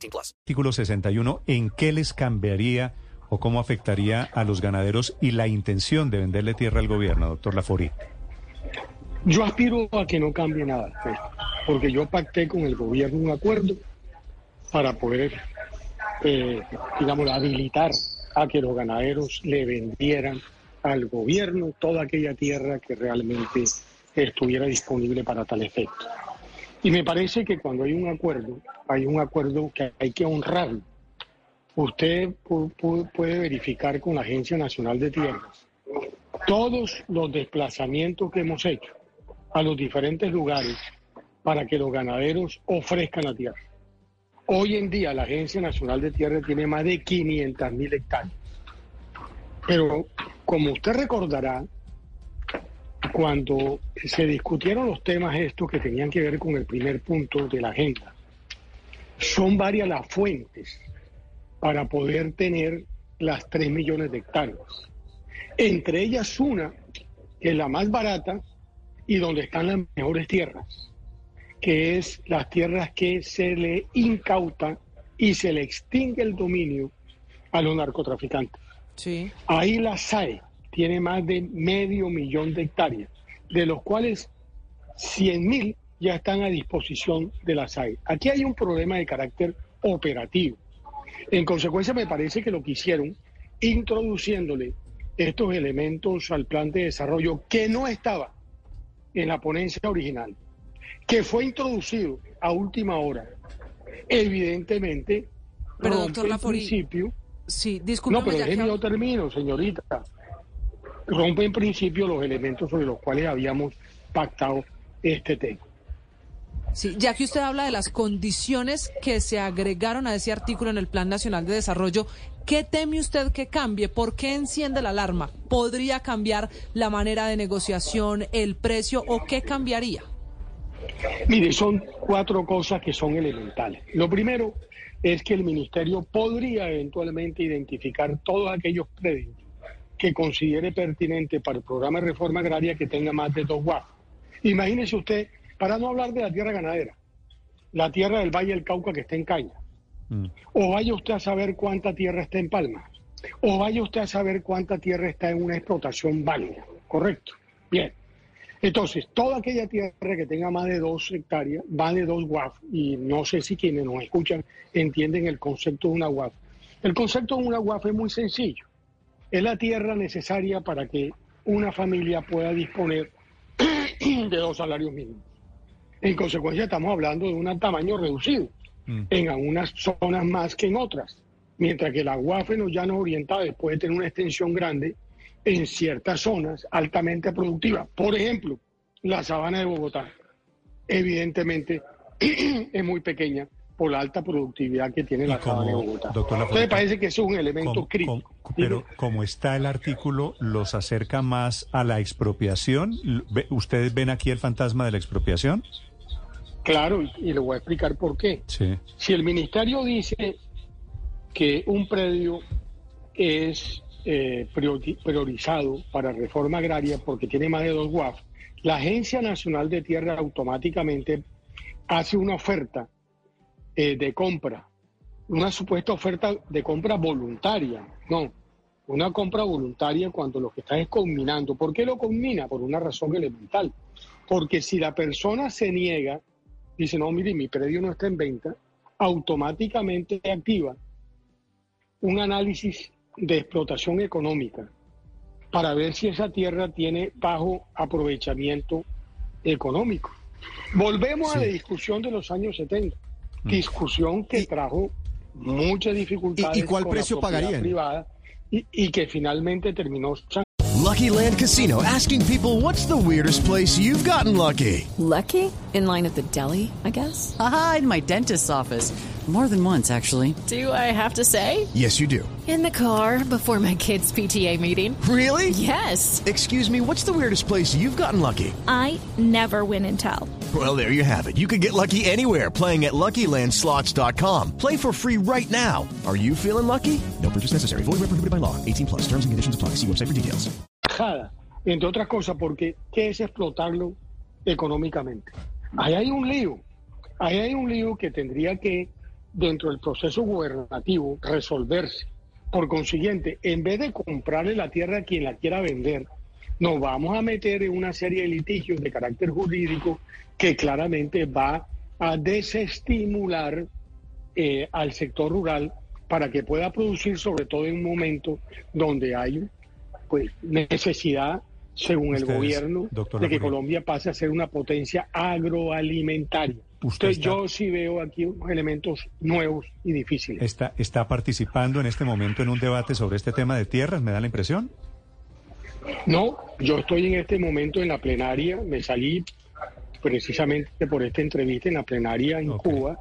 18 plus. Artículo 61, ¿en qué les cambiaría o cómo afectaría a los ganaderos y la intención de venderle tierra al gobierno, doctor Lafori? Yo aspiro a que no cambie nada, pues, porque yo pacté con el gobierno un acuerdo para poder, eh, digamos, habilitar a que los ganaderos le vendieran al gobierno toda aquella tierra que realmente estuviera disponible para tal efecto. Y me parece que cuando hay un acuerdo, hay un acuerdo que hay que honrarlo. Usted pu- pu- puede verificar con la Agencia Nacional de Tierras todos los desplazamientos que hemos hecho a los diferentes lugares para que los ganaderos ofrezcan la tierra. Hoy en día la Agencia Nacional de Tierra tiene más de 500 mil hectáreas. Pero como usted recordará, cuando se discutieron los temas estos que tenían que ver con el primer punto de la agenda, son varias las fuentes para poder tener las 3 millones de hectáreas. Entre ellas una, que es la más barata y donde están las mejores tierras, que es las tierras que se le incauta y se le extingue el dominio a los narcotraficantes. Sí. Ahí la SAE tiene más de medio millón de hectáreas, de los cuales 100 mil ya están a disposición de la SAE. Aquí hay un problema de carácter operativo. En consecuencia, me parece que lo que hicieron, introduciéndole estos elementos al plan de desarrollo que no estaba en la ponencia original, que fue introducido a última hora, evidentemente Pero, doctor Lafori, principio Sí, discúlpeme. no, pero ya que yo termino, señorita. Rompe en principio los elementos sobre los cuales habíamos pactado este tema. Sí, ya que usted habla de las condiciones que se agregaron a ese artículo en el Plan Nacional de Desarrollo, ¿qué teme usted que cambie? ¿Por qué enciende la alarma? ¿Podría cambiar la manera de negociación, el precio o qué cambiaría? Mire, son cuatro cosas que son elementales. Lo primero es que el ministerio podría eventualmente identificar todos aquellos predios que considere pertinente para el programa de reforma agraria que tenga más de dos WAF. Imagínese usted, para no hablar de la tierra ganadera, la tierra del Valle del Cauca que está en caña, Mm. o vaya usted a saber cuánta tierra está en Palma, o vaya usted a saber cuánta tierra está en una explotación válida, ¿correcto? Bien. Entonces, toda aquella tierra que tenga más de dos hectáreas, más de dos WAF, y no sé si quienes nos escuchan entienden el concepto de una WAF. El concepto de una WAF es muy sencillo. Es la tierra necesaria para que una familia pueda disponer de dos salarios mínimos. En consecuencia, estamos hablando de un tamaño reducido, Mm. en algunas zonas más que en otras, mientras que la UAF en los llanos orientales puede tener una extensión grande en ciertas zonas altamente productivas. Por ejemplo, la sabana de Bogotá, evidentemente, es muy pequeña por la alta productividad que tiene la como, de Bogotá. doctor Entonces, parece que eso es un elemento crítico. pero como está el artículo, ¿los acerca más a la expropiación? ¿Ustedes ven aquí el fantasma de la expropiación? Claro, y, y le voy a explicar por qué. Sí. Si el ministerio dice que un predio es eh, priori- priorizado para reforma agraria porque tiene más de dos WAF, la Agencia Nacional de Tierra automáticamente hace una oferta eh, de compra, una supuesta oferta de compra voluntaria, no, una compra voluntaria cuando lo que está es combinando. ¿Por qué lo combina? Por una razón elemental. Porque si la persona se niega, dice, no, mire, mi predio no está en venta, automáticamente activa un análisis de explotación económica para ver si esa tierra tiene bajo aprovechamiento económico. Volvemos a la discusión de los años 70, discusión que trajo muchas dificultades ¿Y- y cuál con la precio propiedad pagarían? privada y, y que finalmente terminó Lucky Land Casino asking people what's the weirdest place you've gotten lucky? Lucky? In line at the deli, I guess? Aha, in my dentist's office. More than once, actually. Do I have to say? Yes, you do. In the car before my kids' PTA meeting. Really? Yes. Excuse me, what's the weirdest place you've gotten lucky? I never win and tell. Well, there you have it. You can get lucky anywhere playing at LuckyLandSlots.com. Play for free right now. Are you feeling lucky? No purchase necessary. Void where prohibited by law. 18 plus. Terms and conditions apply. See website for details. bajada, entre otras cosas, porque ¿qué es explotarlo económicamente? Ahí hay un lío, ahí hay un lío que tendría que, dentro del proceso gubernativo, resolverse. Por consiguiente, en vez de comprarle la tierra a quien la quiera vender, nos vamos a meter en una serie de litigios de carácter jurídico que claramente va a desestimular eh, al sector rural para que pueda producir, sobre todo en un momento donde hay pues, necesidad, según el gobierno, de que. Colombia pase a ser una potencia agroalimentaria. Usted Entonces está- yo sí veo aquí unos elementos nuevos y difíciles. ¿Está, ¿Está participando en este momento en un debate sobre este tema de tierras? ¿Me da la impresión? No, yo estoy en este momento en la plenaria, me salí precisamente por esta entrevista en la plenaria en. Cuba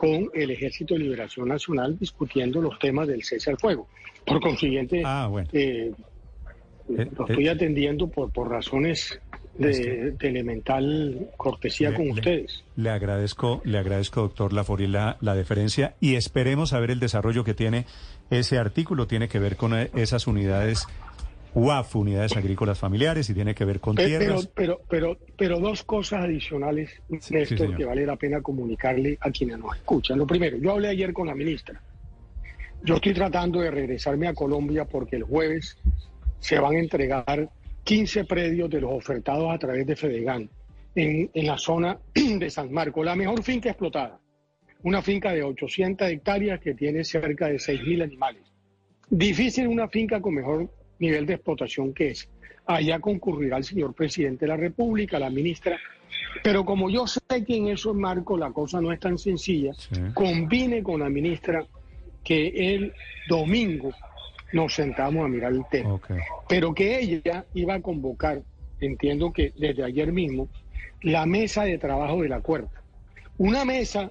con el Ejército de Liberación Nacional discutiendo los temas del cese al fuego. Por consiguiente, Ah, bueno. eh, Eh, lo eh. estoy atendiendo por, por razones de, de elemental cortesía Le- con ustedes. Le agradezco, le agradezco, doctor Lafori, la, la deferencia y esperemos saber el desarrollo que tiene ese artículo. Tiene que ver con eh, esas unidades UAF, unidades agrícolas familiares, y tiene que ver con Pe- Pero, tierras. pero, pero, pero dos cosas adicionales, Sí, Néstor, sí, que vale la pena comunicarle a quienes nos escuchan. Lo primero, yo hablé ayer con la ministra. Yo estoy tratando de regresarme a Colombia porque el jueves se van a entregar 15 predios de los ofertados a través de Fedegan en, en la zona de San Marcos, la mejor finca explotada. Una finca de 800 hectáreas que tiene cerca de 6.000 animales. Difícil una finca con mejor nivel de explotación que es. Allá concurrirá el señor presidente de la República, la ministra. Pero como yo sé que en esos marcos la cosa no es tan sencilla, Sí. combine con la ministra que el domingo nos sentamos a mirar el tema. Pero que ella iba a convocar, entiendo que desde ayer mismo, la mesa de trabajo del acuerdo. Una mesa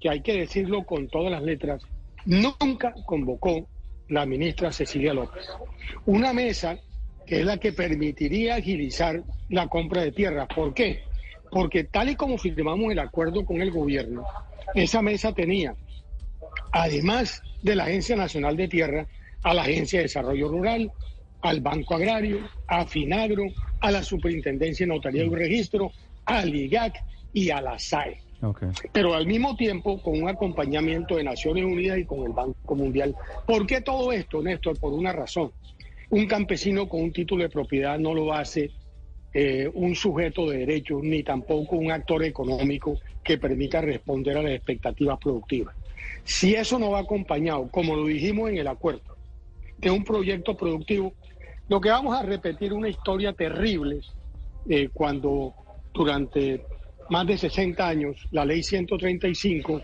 que hay que decirlo con todas las letras, nunca convocó la ministra Cecilia López. Una mesa que es la que permitiría agilizar la compra de tierras. ¿Por qué? Porque tal y como firmamos el acuerdo con el gobierno, esa mesa tenía, además de la Agencia Nacional de Tierra, a la Agencia de Desarrollo Rural, al Banco Agrario, a Finagro, a la Superintendencia de Notaría y Registro, al IGAC y a la SAE pero al mismo tiempo con un acompañamiento de Naciones Unidas y con el Banco Mundial. ¿Por qué todo esto, Néstor? Por una razón. Un campesino con un título de propiedad no lo hace eh, un sujeto de derechos ni tampoco un actor económico que permita responder a las expectativas productivas. Si eso no va acompañado, como lo dijimos en el acuerdo, de un proyecto productivo, lo que vamos a repetir una historia terrible eh, cuando durante más de 60 años la ley 135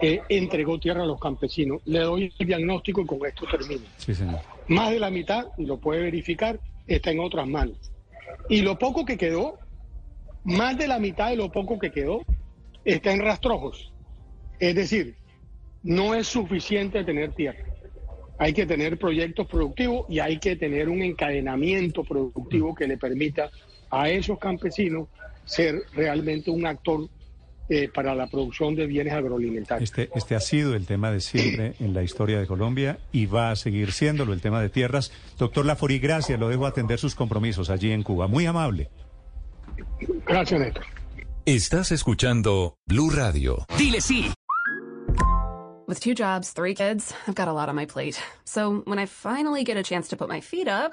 eh, entregó tierra a los campesinos. Le doy el diagnóstico y con esto termino. Sí, señor. Más de la mitad, y lo puede verificar, está en otras manos. Y lo poco que quedó, más de la mitad de lo poco que quedó, está en rastrojos. Es decir, no es suficiente tener tierra. Hay que tener proyectos productivos y hay que tener un encadenamiento productivo que le permita a esos campesinos ser realmente un actor eh, para la producción de bienes agroalimentarios. Este, este ha sido el tema de siempre en la historia de Colombia y va a seguir siéndolo el tema de tierras. Doctor Lafori, gracias. Lo dejo atender sus compromisos allí en Cuba. Muy amable. Gracias, Néstor. Estás escuchando Blue Radio. Dile sí. With two jobs, three kids, I've got a lot on my plate. So when I finally get a chance to put my feet up.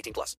18 plus.